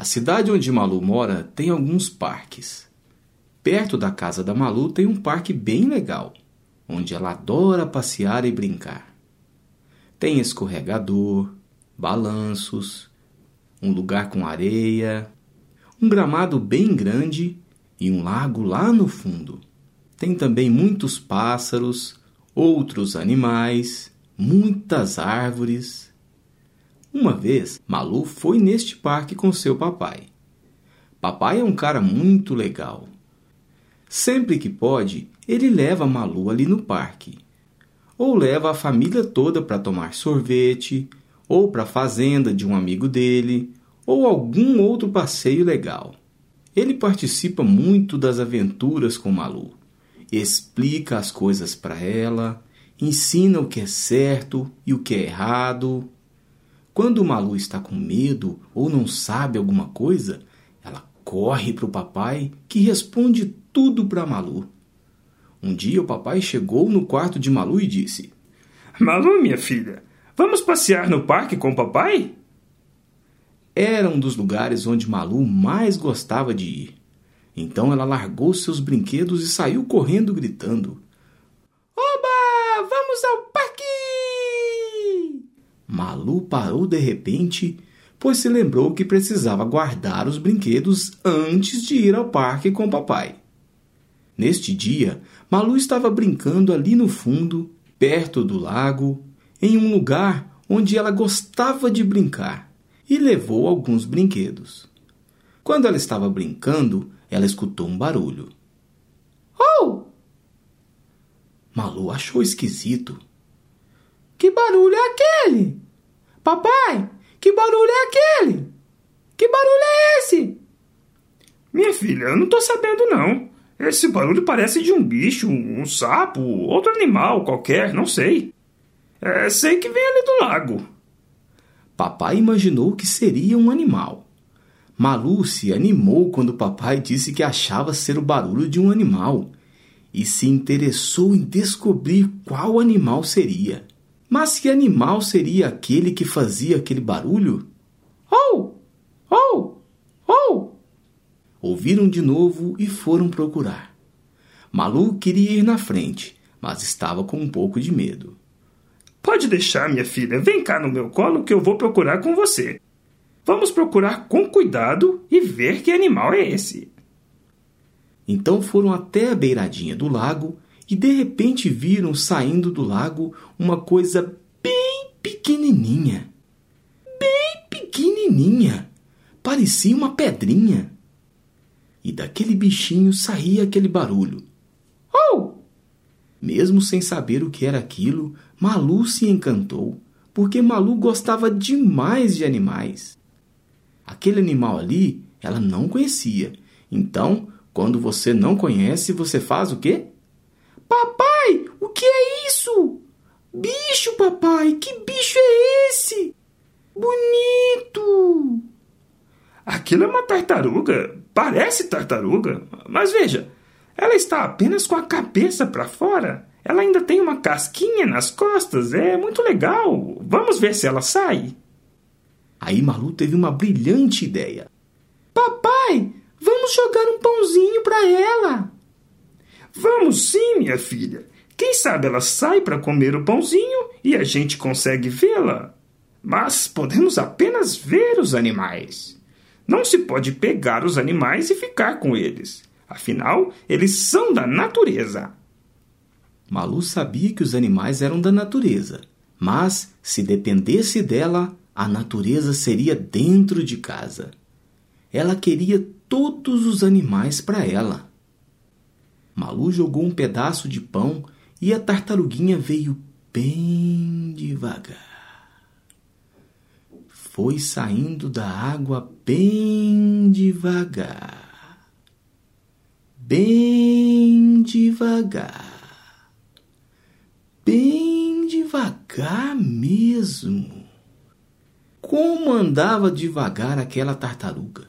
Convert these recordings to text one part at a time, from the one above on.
A cidade onde Malu mora tem alguns parques. Perto da casa da Malu tem um parque bem legal, onde ela adora passear e brincar. Tem escorregador, balanços, um lugar com areia, um gramado bem grande e um lago lá no fundo. Tem também muitos pássaros, outros animais, muitas árvores. Uma vez, Malu foi neste parque com seu papai. Papai é um cara muito legal. Sempre que pode, ele leva Malu ali no parque. Ou leva a família toda para tomar sorvete, ou para a fazenda de um amigo dele, ou algum outro passeio legal. Ele participa muito das aventuras com Malu, explica as coisas para ela, ensina o que é certo e o que é errado. Quando Malu está com medo ou não sabe alguma coisa, ela corre para o papai que responde tudo para Malu. Um dia o papai chegou no quarto de Malu e disse: Malu, minha filha, Vamos passear no parque com o papai? Era um dos lugares onde Malu mais gostava de ir. Então ela largou seus brinquedos e saiu correndo gritando: Oba! Vamos ao parque! Malu parou de repente, pois se lembrou que precisava guardar os brinquedos antes de ir ao parque com o papai. Neste dia, Malu estava brincando ali no fundo, perto do lago, em um lugar onde ela gostava de brincar e levou alguns brinquedos. Quando ela estava brincando, ela escutou um barulho. Oh! Malu achou esquisito. Que barulho é aquele? Papai, que barulho é aquele? Que barulho é esse? Minha filha, eu não estou sabendo não. Esse barulho parece de um bicho, um sapo, outro animal qualquer, não sei. É, sei que vem ali do lago. Papai imaginou que seria um animal. Malu se animou quando papai disse que achava ser o barulho de um animal e se interessou em descobrir qual animal seria. Mas que animal seria aquele que fazia aquele barulho? Oh! Oh! Oh! Ouviram de novo e foram procurar. Malu queria ir na frente, mas estava com um pouco de medo. Pode deixar, minha filha. Vem cá no meu colo que eu vou procurar com você. Vamos procurar com cuidado e ver que animal é esse. Então foram até a beiradinha do lago e de repente viram saindo do lago uma coisa bem pequenininha. Bem pequenininha. Parecia uma pedrinha. E daquele bichinho saía aquele barulho. Oh! Mesmo sem saber o que era aquilo, Malu se encantou, porque Malu gostava demais de animais. Aquele animal ali ela não conhecia. Então, quando você não conhece, você faz o quê? Papai, o que é isso? Bicho, papai, que bicho é esse? Bonito! Aquilo é uma tartaruga. Parece tartaruga. Mas veja, ela está apenas com a cabeça para fora. Ela ainda tem uma casquinha nas costas. É muito legal. Vamos ver se ela sai. Aí Malu teve uma brilhante ideia. Papai, vamos jogar um pãozinho para ela. Vamos sim, minha filha. Quem sabe ela sai para comer o pãozinho e a gente consegue vê-la. Mas podemos apenas ver os animais. Não se pode pegar os animais e ficar com eles. Afinal, eles são da natureza. Malu sabia que os animais eram da natureza, mas se dependesse dela, a natureza seria dentro de casa. Ela queria todos os animais para ela. Malu jogou um pedaço de pão e a tartaruguinha veio bem devagar. Foi saindo da água bem devagar bem devagar, bem devagar mesmo. Como andava devagar aquela tartaruga?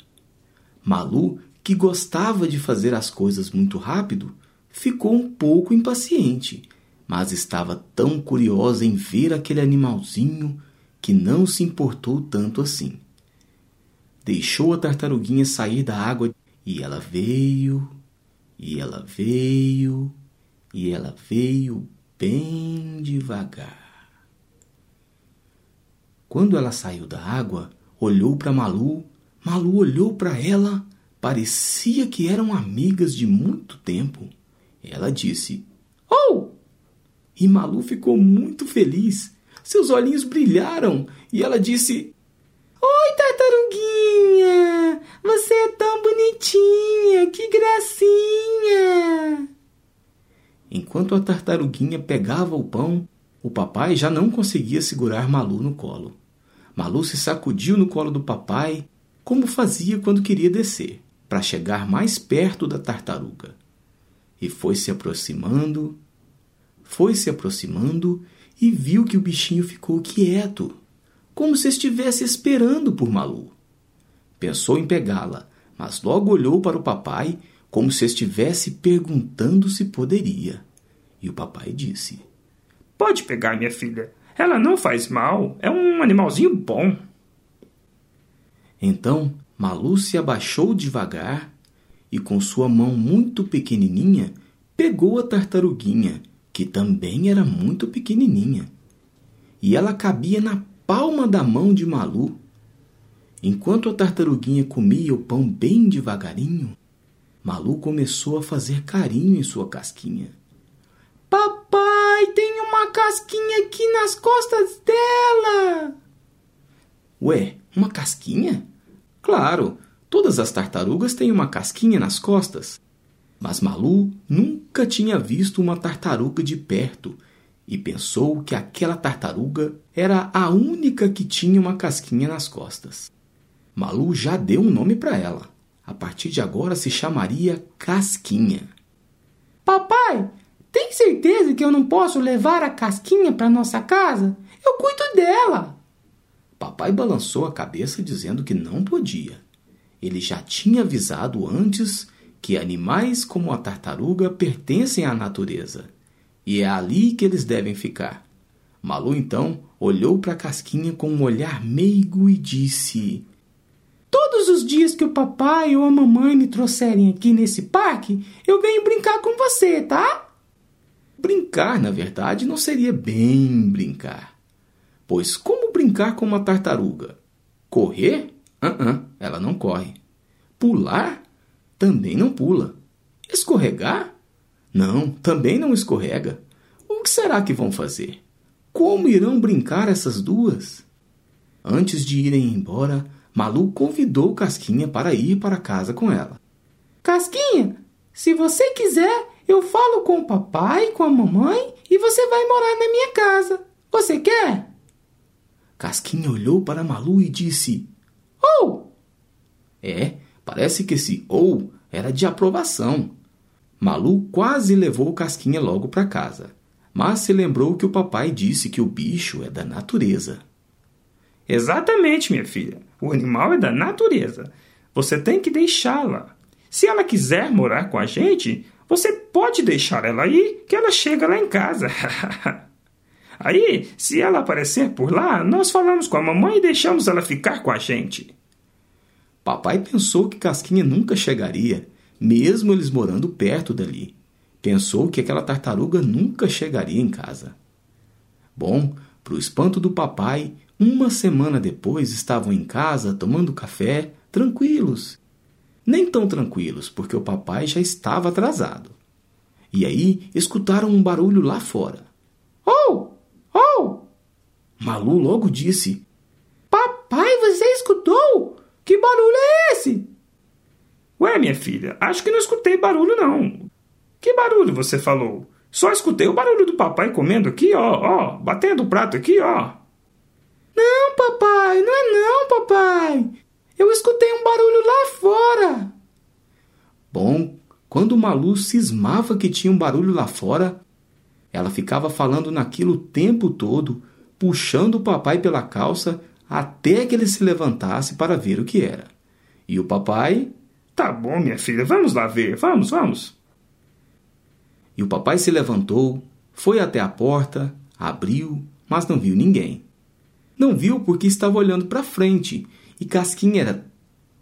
Malu, que gostava de fazer as coisas muito rápido, ficou um pouco impaciente, mas estava tão curiosa em ver aquele animalzinho que não se importou tanto assim. deixou a tartaruguinha sair da água e ela veio, e ela veio, e ela veio bem devagar. Quando ela saiu da água, olhou para Malu. Malu olhou para ela. Parecia que eram amigas de muito tempo. Ela disse: Oh! E Malu ficou muito feliz. Seus olhinhos brilharam e ela disse: Oi, tartaruguinha! Você é tão bonitinha! Que gracinha! Enquanto a tartaruguinha pegava o pão, o papai já não conseguia segurar Malu no colo. Malu se sacudiu no colo do papai, como fazia quando queria descer, para chegar mais perto da tartaruga. E foi se aproximando, foi se aproximando e viu que o bichinho ficou quieto, como se estivesse esperando por Malu. Pensou em pegá-la, mas logo olhou para o papai como se estivesse perguntando se poderia. E o papai disse: Pode pegar, minha filha. Ela não faz mal, é um animalzinho bom. Então Malu se abaixou devagar e, com sua mão muito pequenininha, pegou a tartaruguinha, que também era muito pequenininha. E ela cabia na palma da mão de Malu. Enquanto a tartaruguinha comia o pão bem devagarinho, Malu começou a fazer carinho em sua casquinha. Papai, tem uma casquinha aqui nas costas dela! Ué, uma casquinha? Claro, todas as tartarugas têm uma casquinha nas costas. Mas Malu nunca tinha visto uma tartaruga de perto e pensou que aquela tartaruga era a única que tinha uma casquinha nas costas. Malu já deu um nome para ela. A partir de agora se chamaria Casquinha. Papai, tem certeza que eu não posso levar a casquinha para nossa casa? Eu cuido dela. Papai balançou a cabeça dizendo que não podia. Ele já tinha avisado antes que animais como a tartaruga pertencem à natureza e é ali que eles devem ficar. Malu então olhou para a casquinha com um olhar meigo e disse: Todos os dias que o papai ou a mamãe me trouxerem aqui nesse parque, eu venho brincar com você, tá? Brincar, na verdade, não seria bem brincar. Pois como brincar com uma tartaruga? Correr? Uh -uh, ela não corre. Pular? Também não pula. Escorregar? Não, também não escorrega. O que será que vão fazer? Como irão brincar essas duas? Antes de irem embora, Malu convidou Casquinha para ir para casa com ela. Casquinha, se você quiser, eu falo com o papai, com a mamãe e você vai morar na minha casa. Você quer? Casquinha olhou para Malu e disse! Oh! É, parece que esse ou era de aprovação. Malu quase levou Casquinha logo para casa, mas se lembrou que o papai disse que o bicho é da natureza. Exatamente, minha filha. O animal é da natureza. Você tem que deixá-la. Se ela quiser morar com a gente, você pode deixar ela aí, que ela chega lá em casa. aí, se ela aparecer por lá, nós falamos com a mamãe e deixamos ela ficar com a gente. Papai pensou que Casquinha nunca chegaria, mesmo eles morando perto dali. Pensou que aquela tartaruga nunca chegaria em casa. Bom, para o espanto do papai, uma semana depois estavam em casa tomando café, tranquilos, nem tão tranquilos, porque o papai já estava atrasado. E aí escutaram um barulho lá fora. Malu logo disse: Papai, você escutou? Que barulho é esse? Ué, minha filha, acho que não escutei barulho, não. Que barulho você falou? Só escutei o barulho do papai comendo aqui, ó, ó, batendo o prato aqui, ó. Não, papai, não é não, papai. Eu escutei um barulho lá fora. Bom, quando Malu cismava que tinha um barulho lá fora, ela ficava falando naquilo o tempo todo, puxando o papai pela calça até que ele se levantasse para ver o que era. E o papai. Tá bom, minha filha, vamos lá ver, vamos, vamos. E o papai se levantou, foi até a porta, abriu, mas não viu ninguém. Não viu porque estava olhando para frente e Casquinha era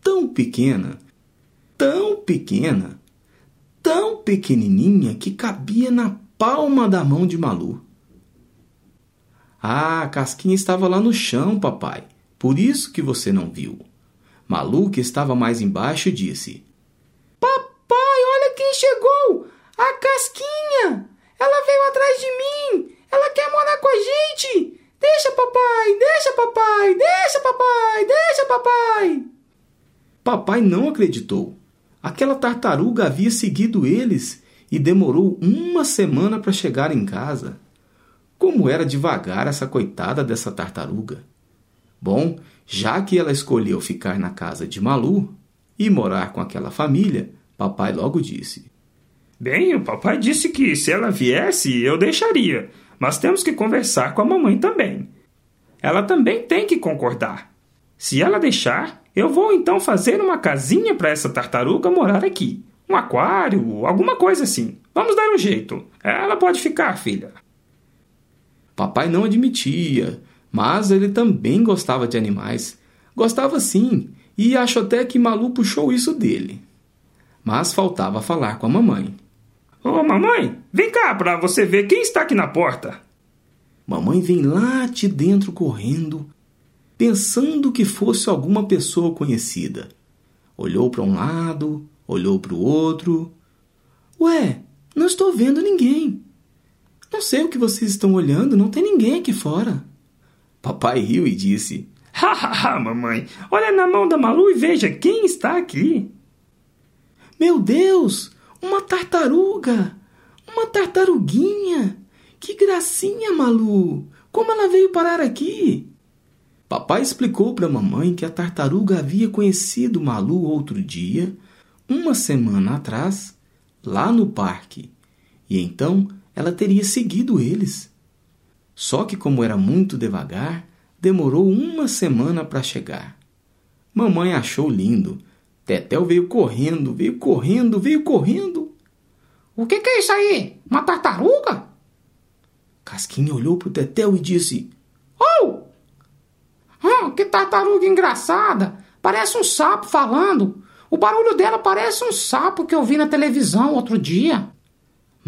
tão pequena, tão pequena, tão pequenininha que cabia na palma da mão de Malu. Ah, a casquinha estava lá no chão, papai. Por isso que você não viu. Malu, que estava mais embaixo, disse: Papai, olha quem chegou! A casquinha! Ela veio atrás de mim! Ela quer morar com a gente! Deixa, papai! Deixa, papai! Deixa, papai! Deixa, papai! Papai não acreditou. Aquela tartaruga havia seguido eles e demorou uma semana para chegar em casa. Como era devagar essa coitada dessa tartaruga. Bom, já que ela escolheu ficar na casa de Malu e morar com aquela família, papai logo disse: Bem, o papai disse que se ela viesse, eu deixaria, mas temos que conversar com a mamãe também. Ela também tem que concordar. Se ela deixar, eu vou então fazer uma casinha para essa tartaruga morar aqui. Um aquário, alguma coisa assim. Vamos dar um jeito. Ela pode ficar, filha. Papai não admitia, mas ele também gostava de animais. Gostava sim, e acho até que Malu puxou isso dele. Mas faltava falar com a mamãe. Ô, oh, mamãe, vem cá para você ver quem está aqui na porta. Mamãe vem lá de dentro correndo, pensando que fosse alguma pessoa conhecida. Olhou para um lado, olhou para o outro. Ué, não estou vendo ninguém. Não sei o que vocês estão olhando, não tem ninguém aqui fora. Papai riu e disse: Ha, ha, ha, mamãe, olha na mão da Malu e veja quem está aqui. Meu Deus, uma tartaruga! Uma tartaruguinha! Que gracinha, Malu! Como ela veio parar aqui? Papai explicou para a mamãe que a tartaruga havia conhecido Malu outro dia, uma semana atrás, lá no parque, e então ela teria seguido eles. Só que, como era muito devagar, demorou uma semana para chegar. Mamãe achou lindo Tetel veio correndo, veio correndo, veio correndo. O que, que é isso aí? Uma tartaruga? Casquinha olhou para o Tetel e disse: Oh! Hum, que tartaruga engraçada! Parece um sapo falando. O barulho dela parece um sapo que eu vi na televisão outro dia.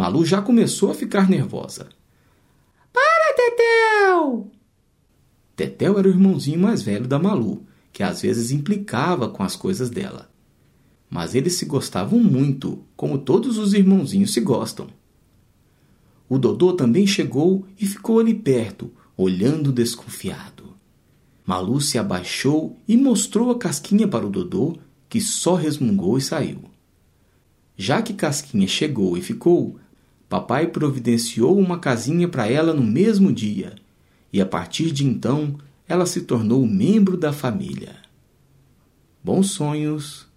Malu já começou a ficar nervosa. Para, Tetel! Tetel era o irmãozinho mais velho da Malu, que às vezes implicava com as coisas dela mas eles se gostavam muito, como todos os irmãozinhos se gostam. O Dodô também chegou e ficou ali perto, olhando desconfiado. Malu se abaixou e mostrou a casquinha para o Dodô, que só resmungou e saiu. Já que Casquinha chegou e ficou, papai providenciou uma casinha para ela no mesmo dia, e a partir de então ela se tornou membro da família. Bons sonhos!